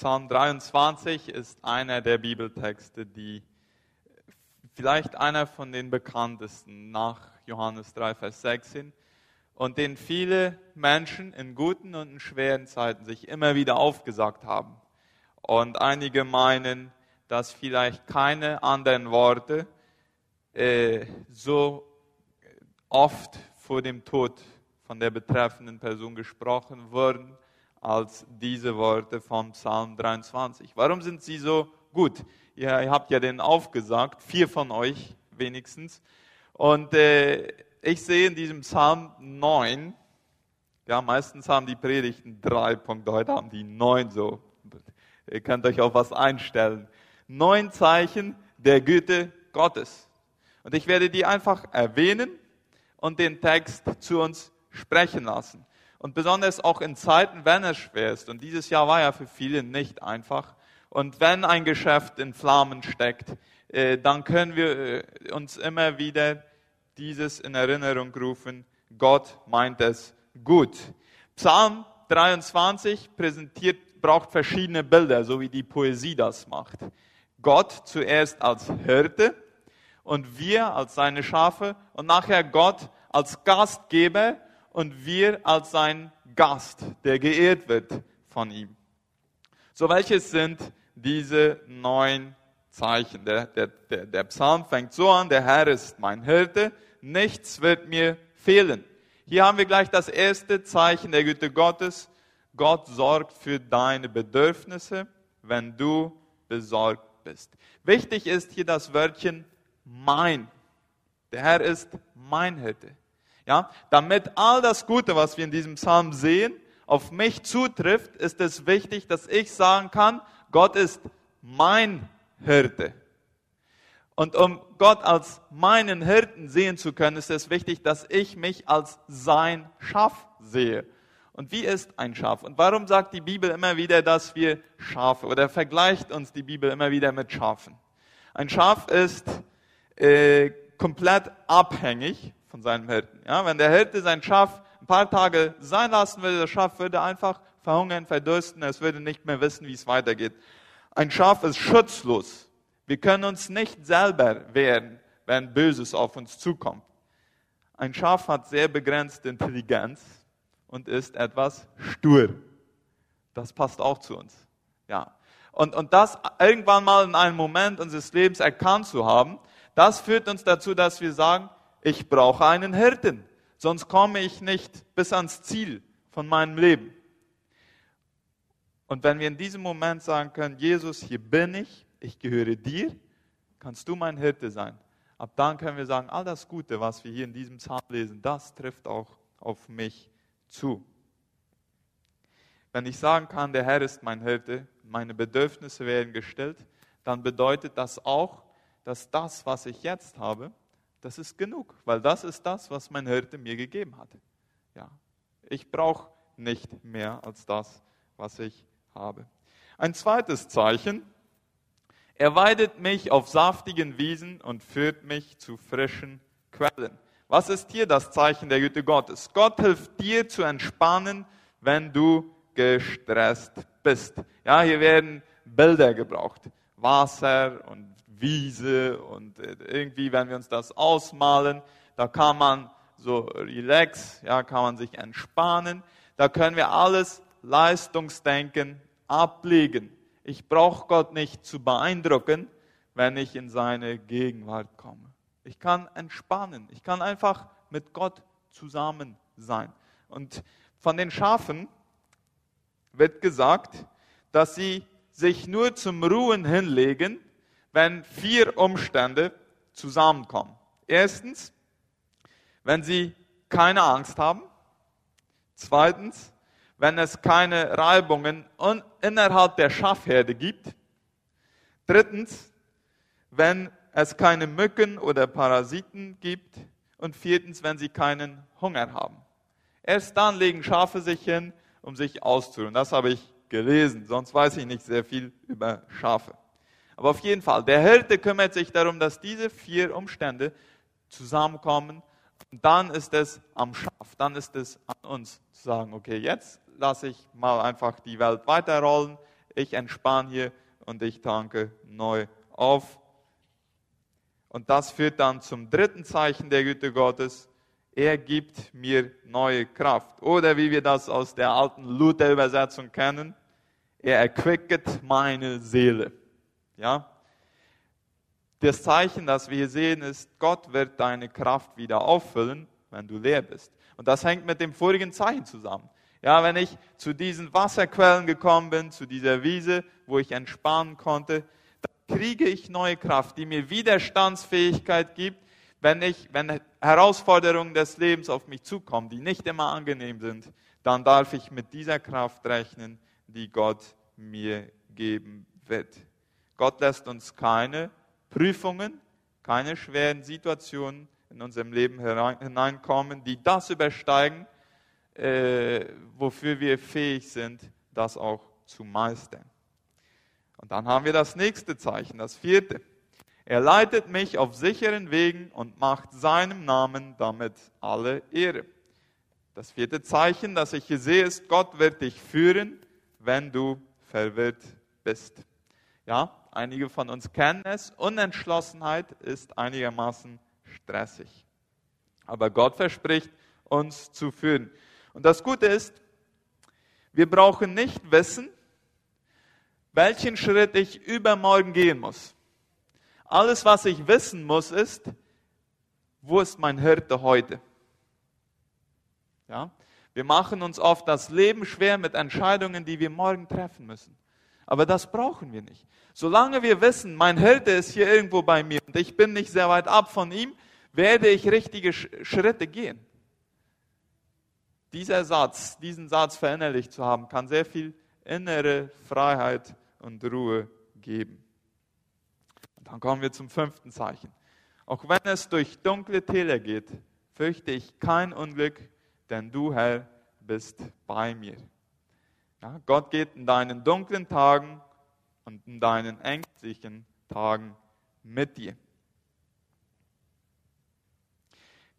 Psalm 23 ist einer der Bibeltexte, die vielleicht einer von den bekanntesten nach Johannes 3, Vers 6 sind und den viele Menschen in guten und in schweren Zeiten sich immer wieder aufgesagt haben. Und einige meinen, dass vielleicht keine anderen Worte äh, so oft vor dem Tod von der betreffenden Person gesprochen wurden als diese Worte vom Psalm 23. Warum sind sie so gut? Ihr habt ja den aufgesagt, vier von euch wenigstens. Und äh, ich sehe in diesem Psalm 9, ja, meistens haben die Predigten drei Punkte, heute haben die neun so. Ihr könnt euch auf was einstellen. Neun Zeichen der Güte Gottes. Und ich werde die einfach erwähnen und den Text zu uns sprechen lassen. Und besonders auch in Zeiten, wenn es schwer ist. Und dieses Jahr war ja für viele nicht einfach. Und wenn ein Geschäft in Flammen steckt, äh, dann können wir äh, uns immer wieder dieses in Erinnerung rufen. Gott meint es gut. Psalm 23 präsentiert, braucht verschiedene Bilder, so wie die Poesie das macht. Gott zuerst als Hirte und wir als seine Schafe und nachher Gott als Gastgeber und wir als sein Gast, der geehrt wird von ihm. So, welches sind diese neun Zeichen? Der, der, der, der Psalm fängt so an, der Herr ist mein Hirte, nichts wird mir fehlen. Hier haben wir gleich das erste Zeichen der Güte Gottes. Gott sorgt für deine Bedürfnisse, wenn du besorgt bist. Wichtig ist hier das Wörtchen mein. Der Herr ist mein Hirte. Ja, damit all das Gute, was wir in diesem Psalm sehen, auf mich zutrifft, ist es wichtig, dass ich sagen kann, Gott ist mein Hirte. Und um Gott als meinen Hirten sehen zu können, ist es wichtig, dass ich mich als sein Schaf sehe. Und wie ist ein Schaf? Und warum sagt die Bibel immer wieder, dass wir Schafe oder vergleicht uns die Bibel immer wieder mit Schafen? Ein Schaf ist äh, komplett abhängig von seinem Hirten. Ja, wenn der Hirte sein Schaf ein paar Tage sein lassen würde, das Schaf würde einfach verhungern, verdursten, es würde nicht mehr wissen, wie es weitergeht. Ein Schaf ist schutzlos. Wir können uns nicht selber wehren, wenn Böses auf uns zukommt. Ein Schaf hat sehr begrenzte Intelligenz und ist etwas stur. Das passt auch zu uns. Ja. Und, und das irgendwann mal in einem Moment unseres Lebens erkannt zu haben, das führt uns dazu, dass wir sagen, ich brauche einen Hirten, sonst komme ich nicht bis ans Ziel von meinem Leben. Und wenn wir in diesem Moment sagen können, Jesus, hier bin ich, ich gehöre dir, kannst du mein Hirte sein. Ab dann können wir sagen, all das Gute, was wir hier in diesem Psalm lesen, das trifft auch auf mich zu. Wenn ich sagen kann, der Herr ist mein Hirte, meine Bedürfnisse werden gestillt, dann bedeutet das auch, dass das, was ich jetzt habe, das ist genug, weil das ist das, was mein Hirte mir gegeben hat. Ja, ich brauche nicht mehr als das, was ich habe. Ein zweites Zeichen, er weidet mich auf saftigen Wiesen und führt mich zu frischen Quellen. Was ist hier das Zeichen der Güte Gottes? Gott hilft dir zu entspannen, wenn du gestresst bist. Ja, hier werden Bilder gebraucht. Wasser und Wiese und äh, irgendwie, wenn wir uns das ausmalen, da kann man so relax, ja, kann man sich entspannen. Da können wir alles Leistungsdenken ablegen. Ich brauche Gott nicht zu beeindrucken, wenn ich in seine Gegenwart komme. Ich kann entspannen. Ich kann einfach mit Gott zusammen sein. Und von den Schafen wird gesagt, dass sie sich nur zum Ruhen hinlegen, wenn vier Umstände zusammenkommen. Erstens, wenn sie keine Angst haben. Zweitens, wenn es keine Reibungen innerhalb der Schafherde gibt. Drittens, wenn es keine Mücken oder Parasiten gibt. Und viertens, wenn sie keinen Hunger haben. Erst dann legen Schafe sich hin, um sich auszuruhen. Das habe ich gelesen, sonst weiß ich nicht sehr viel über Schafe. Aber auf jeden Fall, der Hirte kümmert sich darum, dass diese vier Umstände zusammenkommen. Und dann ist es am Schaf, dann ist es an uns zu sagen, okay, jetzt lasse ich mal einfach die Welt weiterrollen. ich entspanne hier und ich tanke neu auf. Und das führt dann zum dritten Zeichen der Güte Gottes. Er gibt mir neue Kraft. Oder wie wir das aus der alten Luther-Übersetzung kennen, er erquicket meine Seele. Ja? Das Zeichen, das wir hier sehen, ist, Gott wird deine Kraft wieder auffüllen, wenn du leer bist. Und das hängt mit dem vorigen Zeichen zusammen. Ja, wenn ich zu diesen Wasserquellen gekommen bin, zu dieser Wiese, wo ich entspannen konnte, dann kriege ich neue Kraft, die mir Widerstandsfähigkeit gibt, wenn ich, wenn Herausforderungen des Lebens auf mich zukommen, die nicht immer angenehm sind, dann darf ich mit dieser Kraft rechnen, die Gott mir geben wird. Gott lässt uns keine Prüfungen, keine schweren Situationen in unserem Leben hineinkommen, die das übersteigen, äh, wofür wir fähig sind, das auch zu meistern. Und dann haben wir das nächste Zeichen, das vierte. Er leitet mich auf sicheren Wegen und macht seinem Namen damit alle Ehre. Das vierte Zeichen, das ich hier sehe, ist, Gott wird dich führen, wenn du verwirrt bist. Ja, einige von uns kennen es. Unentschlossenheit ist einigermaßen stressig. Aber Gott verspricht, uns zu führen. Und das Gute ist, wir brauchen nicht wissen, welchen Schritt ich übermorgen gehen muss. Alles, was ich wissen muss, ist, wo ist mein Hirte heute? Ja? Wir machen uns oft das Leben schwer mit Entscheidungen, die wir morgen treffen müssen. Aber das brauchen wir nicht. Solange wir wissen, mein Hirte ist hier irgendwo bei mir und ich bin nicht sehr weit ab von ihm, werde ich richtige Schritte gehen. Dieser Satz, diesen Satz verinnerlicht zu haben, kann sehr viel innere Freiheit und Ruhe geben. Und dann kommen wir zum fünften Zeichen. Auch wenn es durch dunkle Täler geht, fürchte ich kein Unglück, denn du, Herr, bist bei mir. Ja, Gott geht in deinen dunklen Tagen und in deinen ängstlichen Tagen mit dir.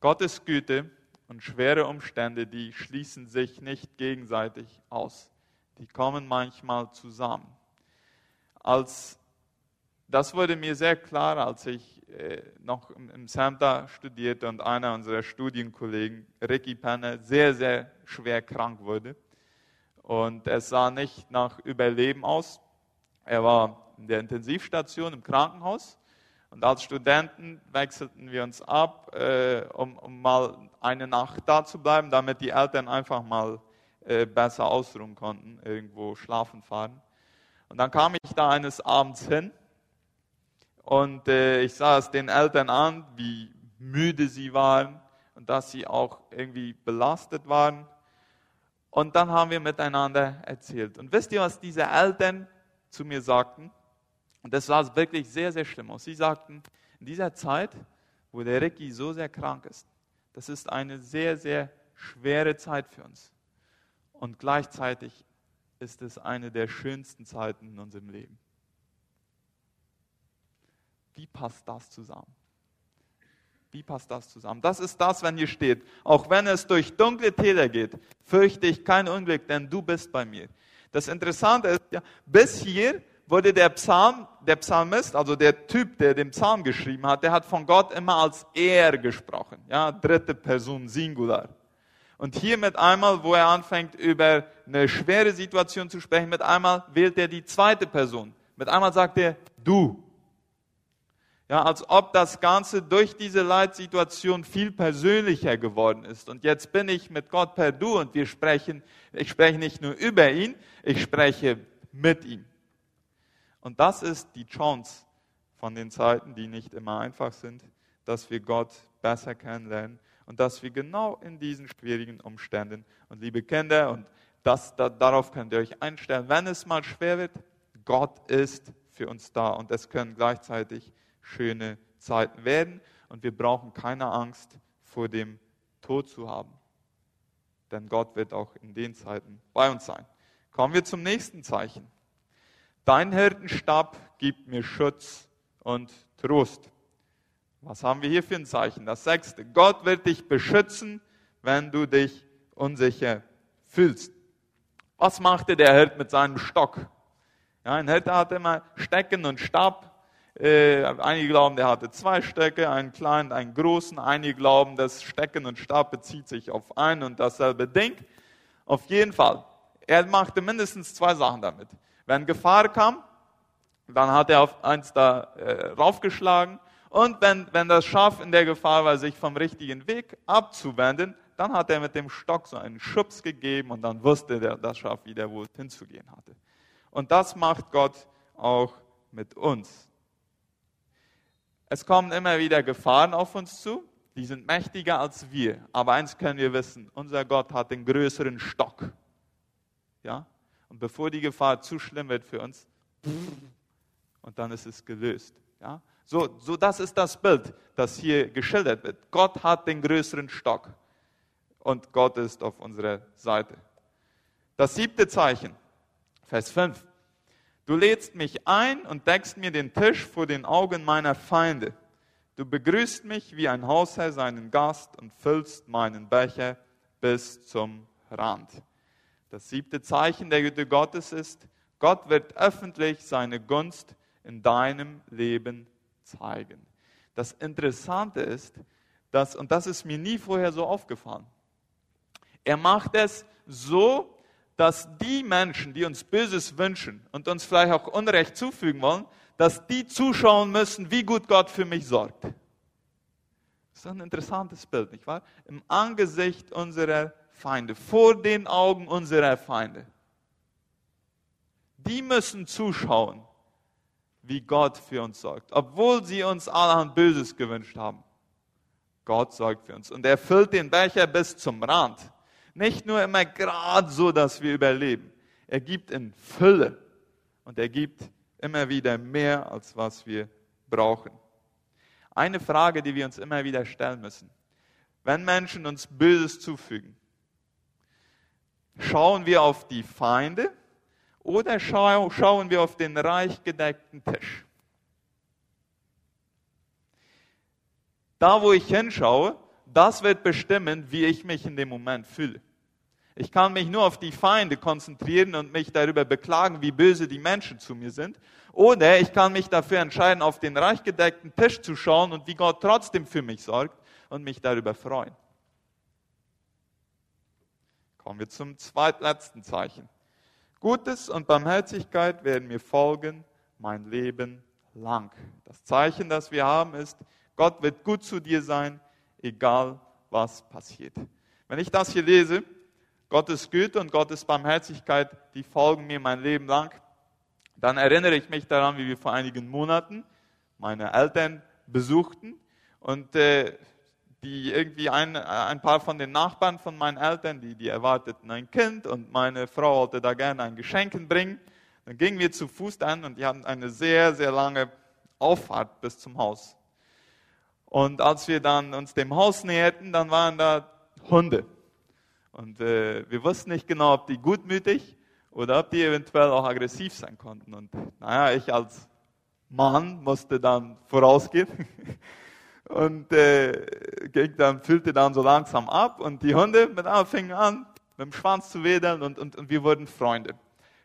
Gottes Güte und schwere Umstände, die schließen sich nicht gegenseitig aus. Die kommen manchmal zusammen. Als, das wurde mir sehr klar, als ich äh, noch im, im studierte und einer unserer Studienkollegen, Ricky Penner, sehr, sehr schwer krank wurde. Und es sah nicht nach Überleben aus. Er war in der Intensivstation im Krankenhaus und als Studenten wechselten wir uns ab, äh, um, um, mal eine Nacht da zu bleiben, damit die Eltern einfach mal äh, besser ausruhen konnten, irgendwo schlafen fahren. Und dann kam ich da eines Abends hin und äh, ich sah es den Eltern an, wie müde sie waren und dass sie auch irgendwie belastet waren. Und dann haben wir miteinander erzählt. Und wisst ihr, was diese Eltern zu mir sagten? Und das sah wirklich sehr, sehr schlimm aus. Sie sagten, in dieser Zeit, wo der Ricky so sehr krank ist, das ist eine sehr, sehr schwere Zeit für uns. Und gleichzeitig ist es eine der schönsten Zeiten in unserem Leben. Wie passt das zusammen? Wie passt das zusammen? Das ist das, wenn hier steht, auch wenn es durch dunkle Täler geht, fürchte ich kein Unglück, denn du bist bei mir. Das Interessante ist, ja, bis hier wurde der Psalm, der Psalmist, also der Typ, der den Psalm geschrieben hat, der hat von Gott immer als er gesprochen. Ja, dritte Person Singular. Und hier mit einmal, wo er anfängt, über eine schwere Situation zu sprechen, mit einmal wählt er die zweite Person. Mit einmal sagt er du. Ja, als ob das Ganze durch diese Leitsituation viel persönlicher geworden ist. Und jetzt bin ich mit Gott per Du und wir sprechen, ich spreche nicht nur über ihn, ich spreche mit ihm. Und das ist die Chance von den Zeiten, die nicht immer einfach sind, dass wir Gott besser kennenlernen und dass wir genau in diesen schwierigen Umständen und liebe Kinder, und das, da, darauf könnt ihr euch einstellen, wenn es mal schwer wird, Gott ist für uns da und es können gleichzeitig schöne Zeiten werden und wir brauchen keine Angst vor dem Tod zu haben. Denn Gott wird auch in den Zeiten bei uns sein. Kommen wir zum nächsten Zeichen. Dein Hirtenstab gibt mir Schutz und Trost. Was haben wir hier für ein Zeichen? Das sechste. Gott wird dich beschützen, wenn du dich unsicher fühlst. Was machte der Hirt mit seinem Stock? Ja, ein Hirte hatte immer Stecken und Stab. Äh, einige glauben, der hatte zwei Stöcke, einen kleinen, einen großen. Einige glauben, das Stecken und Stab bezieht sich auf ein und dasselbe Ding. Auf jeden Fall, er machte mindestens zwei Sachen damit. Wenn Gefahr kam, dann hat er auf eins da äh, raufgeschlagen. Und wenn, wenn das Schaf in der Gefahr war, sich vom richtigen Weg abzuwenden, dann hat er mit dem Stock so einen Schubs gegeben und dann wusste der, das Schaf wieder, wo es hinzugehen hatte. Und das macht Gott auch mit uns. Es kommen immer wieder Gefahren auf uns zu, die sind mächtiger als wir. Aber eins können wir wissen, unser Gott hat den größeren Stock. Ja? Und bevor die Gefahr zu schlimm wird für uns, und dann ist es gelöst. Ja? So, so, das ist das Bild, das hier geschildert wird. Gott hat den größeren Stock und Gott ist auf unserer Seite. Das siebte Zeichen, Vers 5. Du lädst mich ein und deckst mir den Tisch vor den Augen meiner Feinde. Du begrüßt mich wie ein Hausherr seinen Gast und füllst meinen Becher bis zum Rand. Das siebte Zeichen der Güte Gottes ist, Gott wird öffentlich seine Gunst in deinem Leben zeigen. Das Interessante ist, dass, und das ist mir nie vorher so aufgefallen, er macht es so, dass die Menschen, die uns Böses wünschen und uns vielleicht auch Unrecht zufügen wollen, dass die zuschauen müssen, wie gut Gott für mich sorgt. Das ist ein interessantes Bild, nicht wahr? Im Angesicht unserer Feinde, vor den Augen unserer Feinde. Die müssen zuschauen, wie Gott für uns sorgt, obwohl sie uns allerhand Böses gewünscht haben. Gott sorgt für uns und er füllt den Becher bis zum Rand. Nicht nur immer gerade so, dass wir überleben. Er gibt in Fülle und er gibt immer wieder mehr, als was wir brauchen. Eine Frage, die wir uns immer wieder stellen müssen. Wenn Menschen uns Böses zufügen, schauen wir auf die Feinde oder schauen wir auf den reich gedeckten Tisch? Da, wo ich hinschaue, das wird bestimmen, wie ich mich in dem Moment fühle. Ich kann mich nur auf die Feinde konzentrieren und mich darüber beklagen, wie böse die Menschen zu mir sind. Oder ich kann mich dafür entscheiden, auf den reich gedeckten Tisch zu schauen und wie Gott trotzdem für mich sorgt und mich darüber freuen. Kommen wir zum zweitletzten Zeichen. Gutes und Barmherzigkeit werden mir folgen mein Leben lang. Das Zeichen, das wir haben, ist, Gott wird gut zu dir sein, egal was passiert. Wenn ich das hier lese, Gottes Güte und Gottes Barmherzigkeit, die folgen mir mein Leben lang, dann erinnere ich mich daran, wie wir vor einigen Monaten meine Eltern besuchten und äh, die irgendwie ein, ein paar von den Nachbarn von meinen Eltern, die, die erwarteten ein Kind und meine Frau wollte da gerne ein Geschenk bringen. Dann gingen wir zu Fuß an und die hatten eine sehr, sehr lange Auffahrt bis zum Haus. Und als wir dann uns dem Haus näherten, dann waren da Hunde. Und äh, wir wussten nicht genau, ob die gutmütig oder ob die eventuell auch aggressiv sein konnten. Und naja, ich als Mann musste dann vorausgehen und äh, ging dann, füllte dann so langsam ab und die Hunde mit einmal fingen an, mit dem Schwanz zu wedeln und, und, und wir wurden Freunde.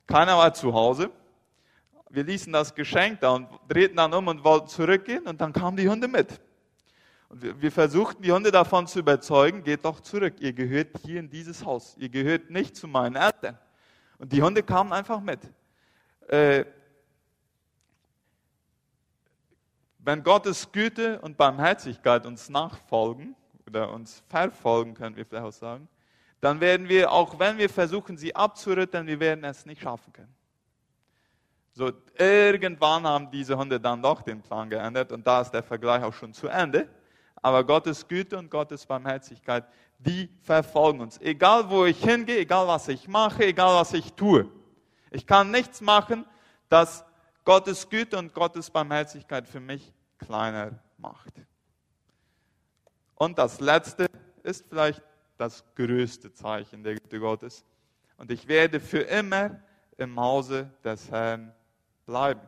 Keiner war zu Hause. Wir ließen das Geschenk da und drehten dann um und wollten zurückgehen und dann kamen die Hunde mit. Wir, wir versuchten die Hunde davon zu überzeugen, geht doch zurück, ihr gehört hier in dieses Haus, ihr gehört nicht zu meinen Eltern. Und die Hunde kamen einfach mit. Äh, Wenn Gottes Güte und Barmherzigkeit uns nachfolgen oder uns verfolgen, können wir vielleicht auch sagen, dann werden wir, auch wenn wir versuchen, sie abzurütteln, wir werden es nicht schaffen können. So, irgendwann haben diese Hunde dann doch den Plan geändert und da ist der Vergleich auch schon zu Ende. Aber Gottes Güte und Gottes Barmherzigkeit, die verfolgen uns. Egal wo ich hingehe, egal was ich mache, egal was ich tue. Ich kann nichts machen, das Gottes Güte und Gottes Barmherzigkeit für mich kleiner macht. Und das letzte ist vielleicht das größte Zeichen der Güte Gottes. Und ich werde für immer im Hause des Herrn bleiben.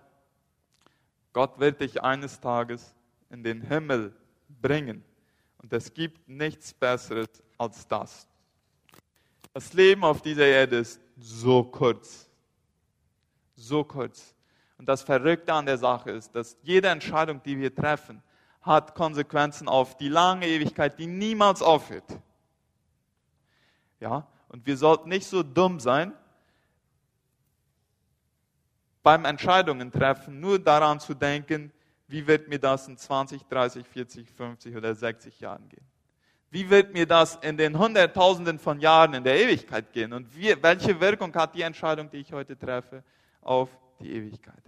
Gott wird dich eines Tages in den Himmel bringen. Und es gibt nichts Besseres als das. Das Leben auf dieser Erde ist so kurz so kurz. Und das Verrückte an der Sache ist, dass jede Entscheidung, die wir treffen, hat Konsequenzen auf die lange Ewigkeit, die niemals aufhört. Ja, und wir sollten nicht so dumm sein, beim Entscheidungen treffen, nur daran zu denken, wie wird mir das in 20, 30, 40, 50 oder 60 Jahren gehen? Wie wird mir das in den Hunderttausenden von Jahren in der Ewigkeit gehen? Und wie, welche Wirkung hat die Entscheidung, die ich heute treffe, auf die Ewigkeit?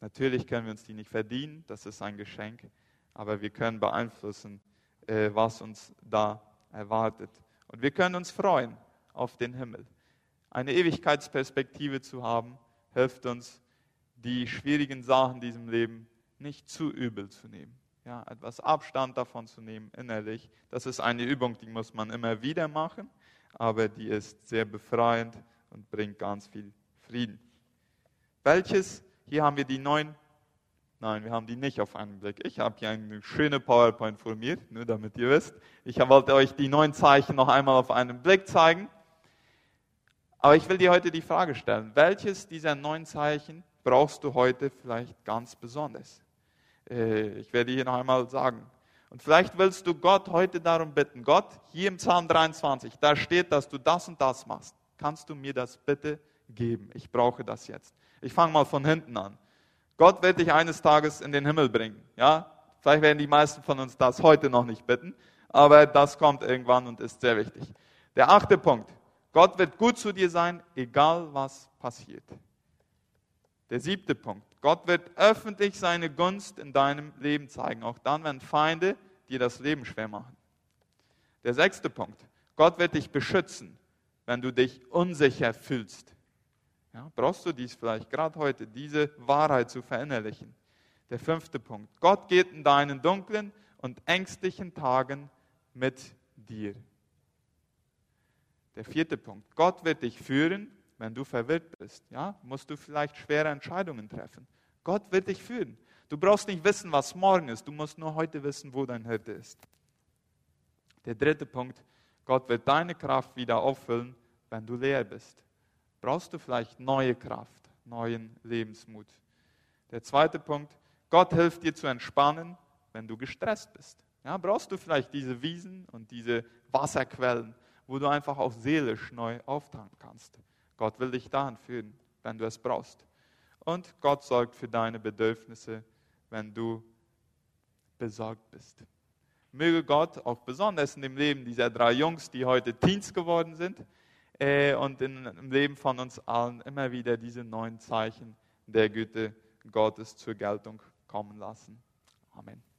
Natürlich können wir uns die nicht verdienen, das ist ein Geschenk, aber wir können beeinflussen, äh, was uns da erwartet. Und wir können uns freuen auf den Himmel. Eine Ewigkeitsperspektive zu haben, hilft uns, die schwierigen Sachen in diesem Leben nicht zu übel zu nehmen. Ja, etwas Abstand davon zu nehmen innerlich. Das ist eine Übung, die muss man immer wieder machen, aber die ist sehr befreiend und bringt ganz viel Frieden. Welches, hier haben wir die neun, nein, wir haben die nicht auf einen Blick. Ich habe hier eine schöne PowerPoint formiert, nur damit ihr wisst. Ich wollte euch die neun Zeichen noch einmal auf einen Blick zeigen. Aber ich will dir heute die Frage stellen, welches dieser neun Zeichen brauchst du heute vielleicht ganz besonders? Äh, ich werde hier noch einmal sagen. Und vielleicht willst du Gott heute darum bitten, Gott, hier im Psalm 23, da steht, dass du das und das machst. Kannst du mir das bitte geben? Ich brauche das jetzt. Ich fange mal von hinten an. Gott wird dich eines Tages in den Himmel bringen. Ja, vielleicht werden die meisten von uns das heute noch nicht bitten, aber das kommt irgendwann und ist sehr wichtig. Der achte Punkt. Gott wird gut zu dir sein, egal was passiert. Der siebte Punkt. Gott wird öffentlich seine Gunst in deinem Leben zeigen, auch dann, wenn Feinde dir das Leben schwer machen. Der sechste Punkt. Gott wird dich beschützen, wenn du dich unsicher fühlst. Ja, brauchst du dies vielleicht gerade heute, diese Wahrheit zu verinnerlichen? Der fünfte Punkt. Gott geht in deinen dunklen und ängstlichen Tagen mit dir. Der vierte Punkt. Gott wird dich führen wenn du verwirrt bist, ja, musst du vielleicht schwere Entscheidungen treffen. Gott wird dich führen. Du brauchst nicht wissen, was morgen ist. Du musst nur heute wissen, wo dein Hirte ist. Der dritte Punkt. Gott wird deine Kraft wieder auffüllen, wenn du leer bist. Brauchst du vielleicht neue Kraft, neuen Lebensmut. Der zweite Punkt. Gott hilft dir zu entspannen, wenn du gestresst bist. Ja, brauchst du vielleicht diese Wiesen und diese Wasserquellen, wo du einfach auch seelisch neu auftanken kannst. Gott will dich dahin führen, wenn du es brauchst. Und Gott sorgt für deine Bedürfnisse, wenn du besorgt bist. Möge Gott auch besonders in dem Leben dieser drei Jungs, die heute Teens geworden sind, äh, und in, im Leben von uns allen immer wieder diese neuen Zeichen der Güte Gottes zur Geltung kommen lassen. Amen.